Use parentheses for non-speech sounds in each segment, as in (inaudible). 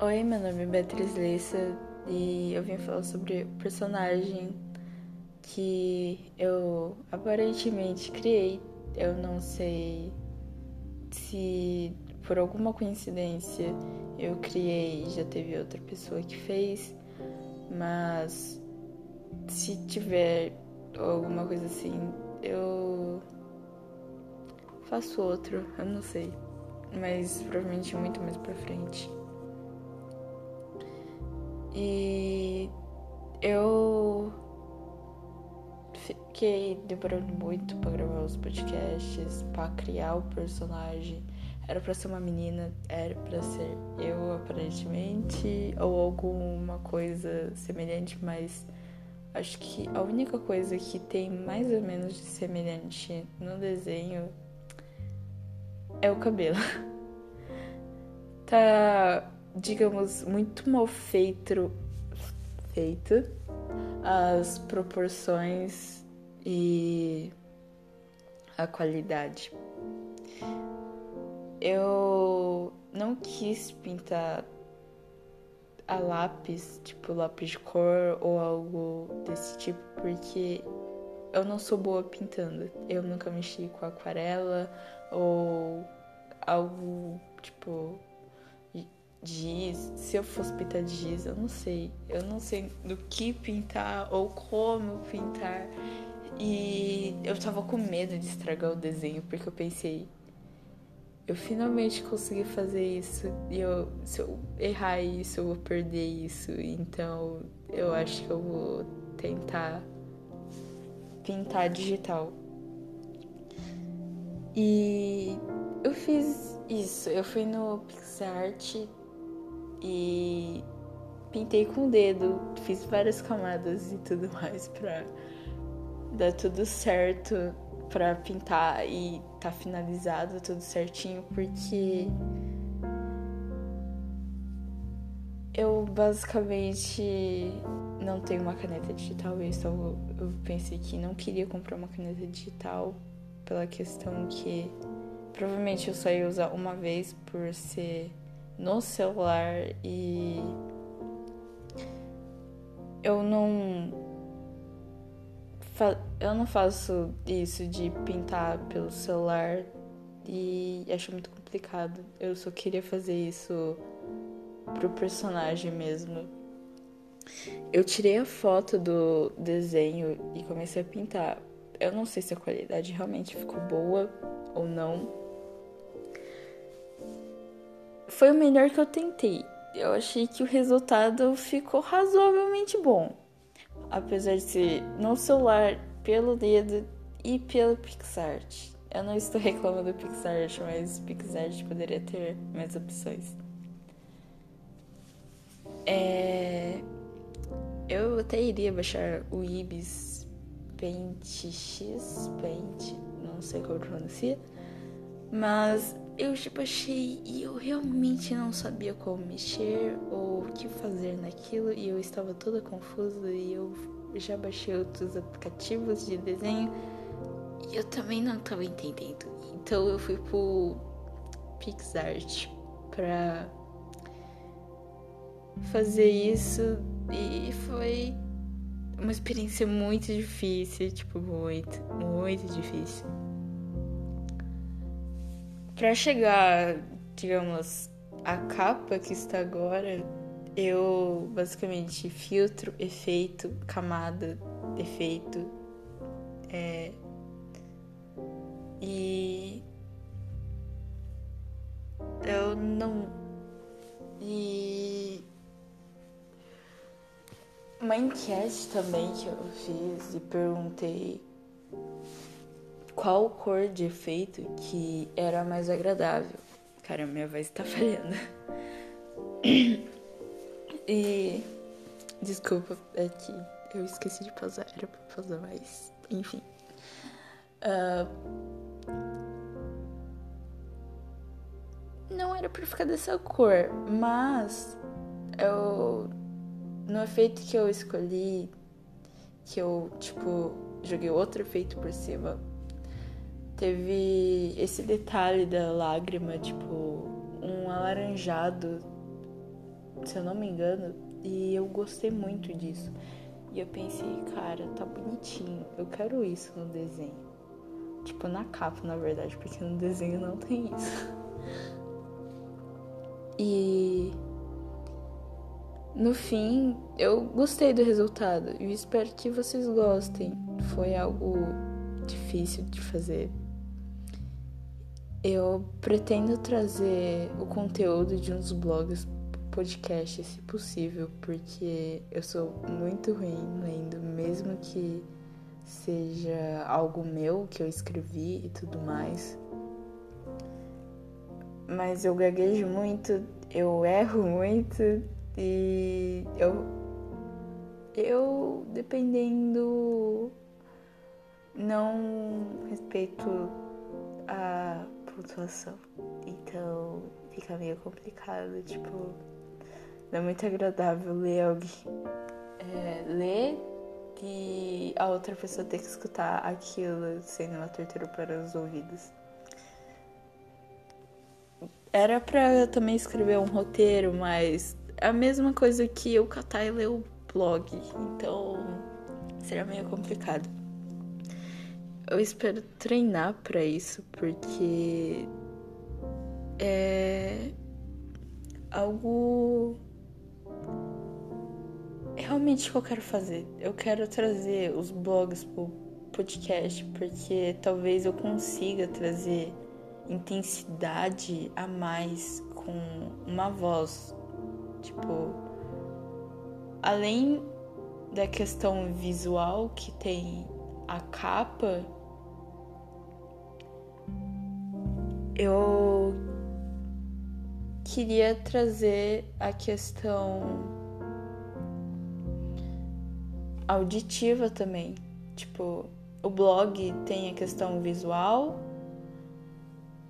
Oi, meu nome é Beatriz Leissa e eu vim falar sobre o personagem que eu aparentemente criei. Eu não sei se por alguma coincidência eu criei e já teve outra pessoa que fez, mas se tiver alguma coisa assim, eu faço outro, eu não sei, mas provavelmente muito mais pra frente. E eu fiquei demorando muito para gravar os podcasts, para criar o personagem. Era para ser uma menina, era para ser eu aparentemente, ou alguma coisa semelhante, mas acho que a única coisa que tem mais ou menos de semelhante no desenho é o cabelo. (laughs) tá, digamos, muito mal feito, feito as proporções e a qualidade. Eu não quis pintar a lápis, tipo lápis de cor ou algo desse tipo, porque eu não sou boa pintando. Eu nunca mexi com aquarela ou algo tipo giz. Se eu fosse pintar de giz, eu não sei. Eu não sei do que pintar ou como pintar. E eu tava com medo de estragar o desenho, porque eu pensei, eu finalmente consegui fazer isso. E eu, se eu errar isso, eu vou perder isso. Então eu acho que eu vou tentar pintar digital. E eu fiz isso. Eu fui no PixArt e pintei com o dedo, fiz várias camadas e tudo (laughs) mais pra dar tudo certo para pintar e tá finalizado tudo certinho, porque eu basicamente não tenho uma caneta digital, então eu pensei que não queria comprar uma caneta digital pela questão que provavelmente eu só ia usar uma vez por ser no celular e eu não eu não faço isso de pintar pelo celular e acho muito complicado. Eu só queria fazer isso pro personagem mesmo. Eu tirei a foto do desenho e comecei a pintar. Eu não sei se a qualidade realmente ficou boa ou não. Foi o melhor que eu tentei. Eu achei que o resultado ficou razoavelmente bom apesar de ser no celular, pelo dedo e pelo PixArt. Eu não estou reclamando do PixArt, mas o PixArt poderia ter mais opções. É... Eu até iria baixar o Ibis Paint X, Paint, não sei como pronuncia, mas eu tipo achei e eu realmente não sabia como mexer ou o que fazer naquilo e eu estava toda confusa e eu já baixei outros aplicativos de desenho e eu também não estava entendendo. Então eu fui pro PixArt para fazer isso e foi uma experiência muito difícil, tipo muito, muito difícil para chegar, digamos, a capa que está agora, eu basicamente filtro, efeito, camada, efeito, é, e eu não e uma enquete também que eu fiz e perguntei qual cor de efeito que era mais agradável. Cara, minha voz tá (laughs) falhando. e. Desculpa, é que eu esqueci de pausar, era pra pausar, mas. Enfim. Uh, não era pra ficar dessa cor, mas. Eu. No efeito que eu escolhi, que eu, tipo, joguei outro efeito por cima teve esse detalhe da lágrima, tipo, um alaranjado se eu não me engano, e eu gostei muito disso. E eu pensei, cara, tá bonitinho, eu quero isso no desenho. Tipo, na capa, na verdade, porque no desenho não tem isso. (laughs) E no fim, eu gostei do resultado e espero que vocês gostem. Foi algo difícil de fazer. Eu pretendo trazer o conteúdo de uns blogs podcast, se possível, porque eu sou muito ruim lendo, mesmo que seja algo meu que eu escrevi e tudo mais. Mas eu gaguejo muito, eu erro muito e eu eu dependendo não respeito a pontuação. Então fica meio complicado, tipo, não é muito agradável ler alguém. É, ler e a outra pessoa ter que escutar aquilo sendo uma tortura para os ouvidos. Era pra também escrever um roteiro, mas é a mesma coisa que eu catar e ler o blog. Então seria meio complicado. Eu espero treinar para isso, porque é algo realmente que eu quero fazer. Eu quero trazer os blogs pro podcast, porque talvez eu consiga trazer intensidade a mais com uma voz. Tipo, além da questão visual que tem a capa, eu queria trazer a questão auditiva também. Tipo, o blog tem a questão visual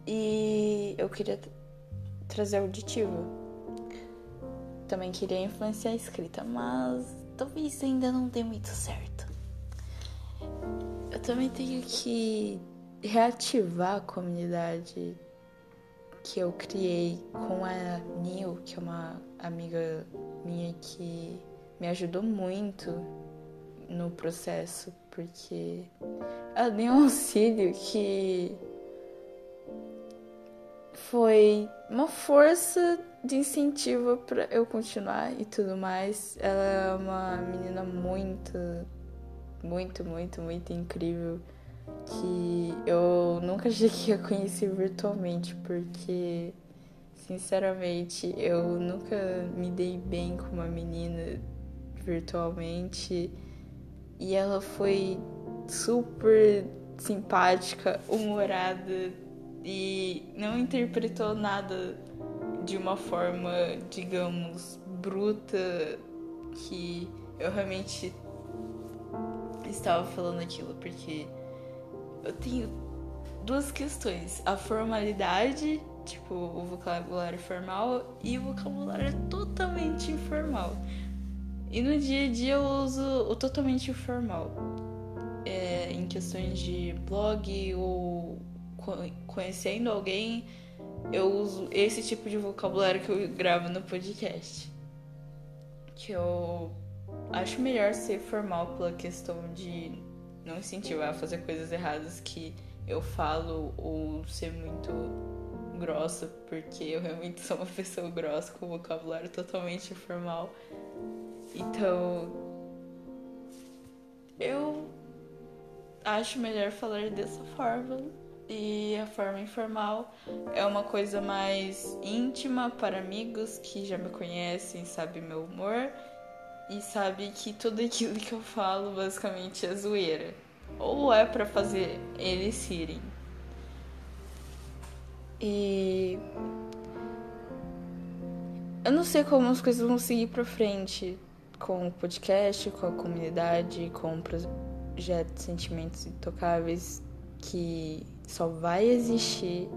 e eu queria trazer auditiva. Também queria influenciar a escrita, mas talvez ainda não dê muito certo. Eu também tenho que reativar a comunidade que eu criei com a Nil, que é uma amiga minha que me ajudou muito no processo, porque ela deu um auxílio que foi uma força de incentivo para eu continuar e tudo mais. Ela é uma menina muito, muito, muito, muito incrível que eu nunca (laughs) cheguei a conhecer virtualmente, porque sinceramente eu nunca me dei bem com uma menina virtualmente. E ela foi super simpática, humorada e não interpretou nada de uma forma, digamos, bruta que eu realmente estava falando aquilo, porque eu tenho duas questões: a formalidade, tipo, o vocabulário formal, e o vocabulário totalmente informal. E no dia a dia eu uso o totalmente informal. É, em questões de blog ou conhecendo alguém, eu uso esse tipo de vocabulário que eu gravo no podcast. Que eu acho melhor ser formal pela questão de não incentivar a fazer coisas erradas que eu falo ou ser muito grossa, porque eu realmente sou uma (laughs) pessoa grossa com vocabulário totalmente informal. Então, eu acho melhor falar dessa forma e a forma informal é uma coisa mais íntima para amigos que já me conhecem, sabem meu humor e sabe que tudo aquilo que eu falo basicamente é zoeira ou é para fazer eles rirem. E eu não sei como as coisas vão seguir para frente com o podcast, com a comunidade, com o projeto Sentimentos Intocáveis, que só vai existir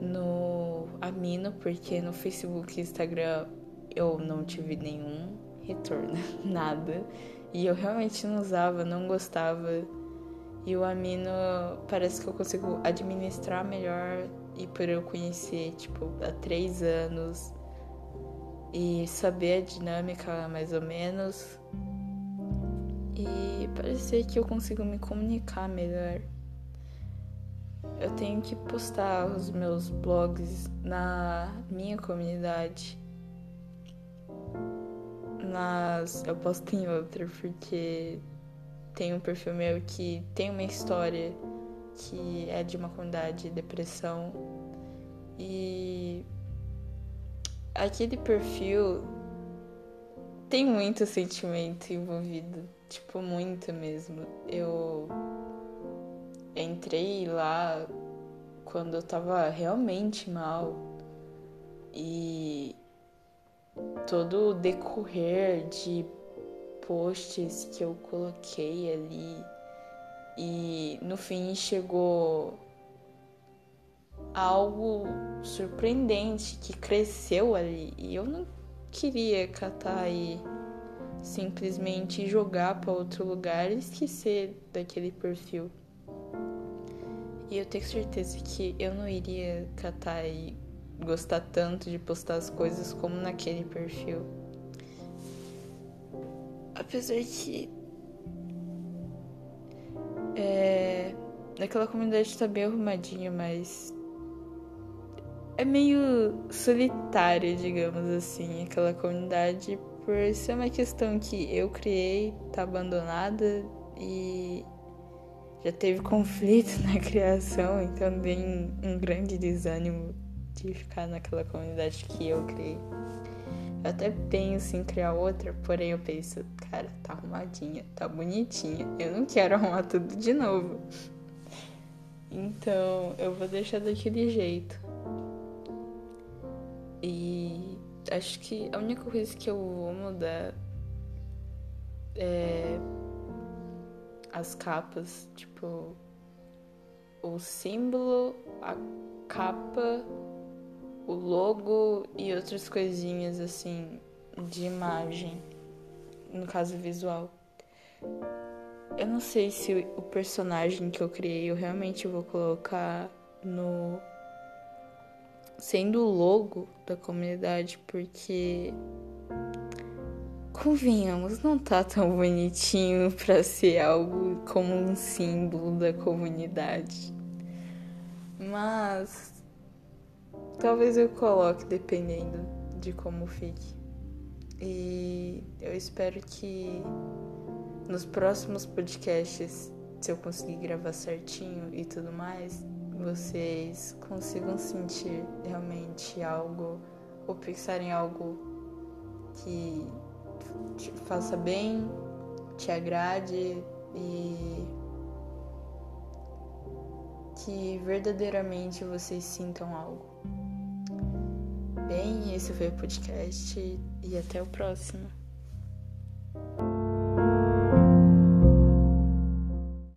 no Amino, porque no Facebook e Instagram eu não tive nenhum retorno, (laughs) nada. E eu realmente não usava, não gostava. E o Amino parece que eu consigo administrar melhor e por eu conhecer, tipo, há três anos e saber a dinâmica mais ou menos e parecer que eu consigo me comunicar melhor. Eu tenho que postar os meus blogs na minha comunidade. Mas eu posto em outra porque tem um perfil meu que tem uma história que é de uma comunidade de depressão e aquele perfil tem muito sentimento envolvido, tipo muito mesmo. Eu entrei lá quando eu tava realmente mal e todo o decorrer de posts que eu coloquei ali e no fim chegou algo surpreendente que cresceu ali e eu não queria catar e simplesmente jogar para outro lugar e esquecer daquele perfil. E eu tenho certeza que eu não iria catar e gostar tanto de postar as coisas como naquele perfil. Apesar que. É. Naquela comunidade tá bem arrumadinha, mas. É meio solitária, digamos assim, aquela comunidade, por ser uma questão que eu criei, tá abandonada e já teve (laughs) conflito na criação, então tem um grande desânimo de ficar naquela comunidade que eu criei. Eu até penso em criar outra, porém eu penso, cara, tá arrumadinha, tá bonitinha. Eu não quero arrumar tudo de novo. Então eu vou deixar daquele jeito. E acho que a única coisa que eu vou mudar é as capas, tipo o símbolo, a capa o logo e outras coisinhas assim de imagem, no caso visual. Eu não sei se o personagem que eu criei eu realmente vou colocar no sendo o logo da comunidade, porque convenhamos, não tá tão bonitinho (laughs) para ser algo como um símbolo da comunidade. Mas Talvez eu coloque, dependendo de como fique. E eu espero que nos próximos podcasts, se eu conseguir gravar certinho e tudo mais, vocês consigam sentir realmente algo ou pensar em algo que te faça bem, te agrade e que verdadeiramente vocês sintam algo bem, esse foi o podcast e até o próximo.